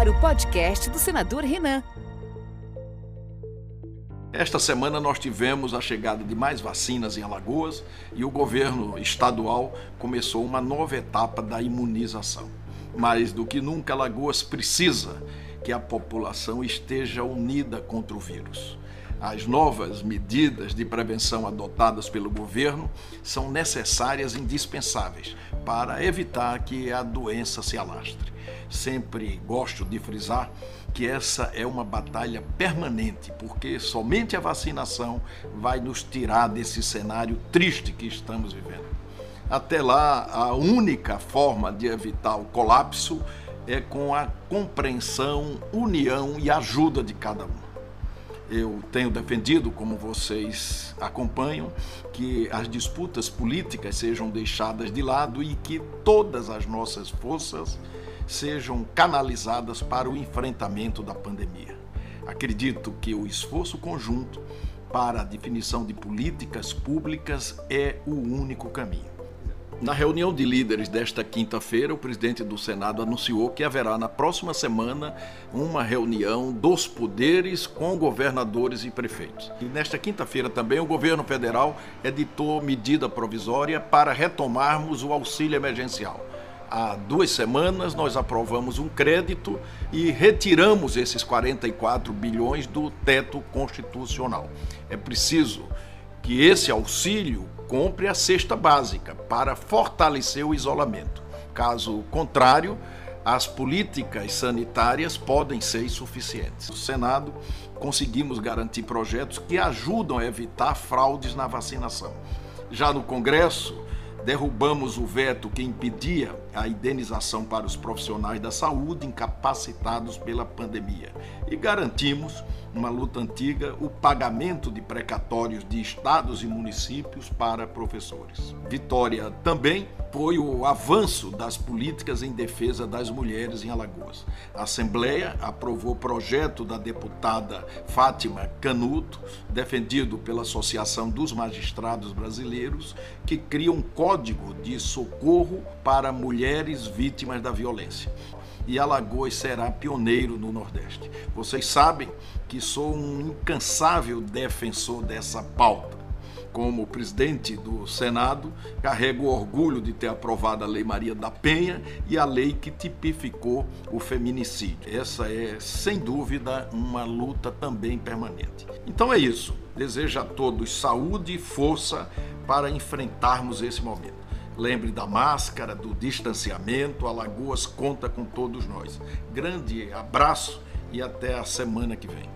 ar o podcast do senador Renan. Esta semana nós tivemos a chegada de mais vacinas em Alagoas e o governo estadual começou uma nova etapa da imunização. Mais do que nunca, Alagoas precisa que a população esteja unida contra o vírus. As novas medidas de prevenção adotadas pelo governo são necessárias e indispensáveis para evitar que a doença se alastre. Sempre gosto de frisar que essa é uma batalha permanente, porque somente a vacinação vai nos tirar desse cenário triste que estamos vivendo. Até lá, a única forma de evitar o colapso é com a compreensão, união e ajuda de cada um eu tenho defendido, como vocês acompanham, que as disputas políticas sejam deixadas de lado e que todas as nossas forças sejam canalizadas para o enfrentamento da pandemia. Acredito que o esforço conjunto para a definição de políticas públicas é o único caminho. Na reunião de líderes desta quinta-feira, o presidente do Senado anunciou que haverá na próxima semana uma reunião dos poderes com governadores e prefeitos. E nesta quinta-feira também o governo federal editou medida provisória para retomarmos o auxílio emergencial. Há duas semanas nós aprovamos um crédito e retiramos esses 44 bilhões do teto constitucional. É preciso que esse auxílio compre a cesta básica para fortalecer o isolamento. Caso contrário, as políticas sanitárias podem ser insuficientes. No Senado, conseguimos garantir projetos que ajudam a evitar fraudes na vacinação. Já no Congresso, derrubamos o veto que impedia a indenização para os profissionais da saúde incapacitados pela pandemia e garantimos, uma luta antiga, o pagamento de precatórios de estados e municípios para professores. Vitória também foi o avanço das políticas em defesa das mulheres em Alagoas. A Assembleia aprovou o projeto da deputada Fátima Canuto, defendido pela Associação dos Magistrados Brasileiros, que cria um código de socorro para mulheres vítimas da violência e Alagoas será pioneiro no Nordeste. Vocês sabem que sou um incansável defensor dessa pauta. Como presidente do Senado, carrego o orgulho de ter aprovado a Lei Maria da Penha e a lei que tipificou o feminicídio. Essa é, sem dúvida, uma luta também permanente. Então é isso. Desejo a todos saúde e força para enfrentarmos esse momento. Lembre da máscara, do distanciamento. Alagoas conta com todos nós. Grande abraço e até a semana que vem.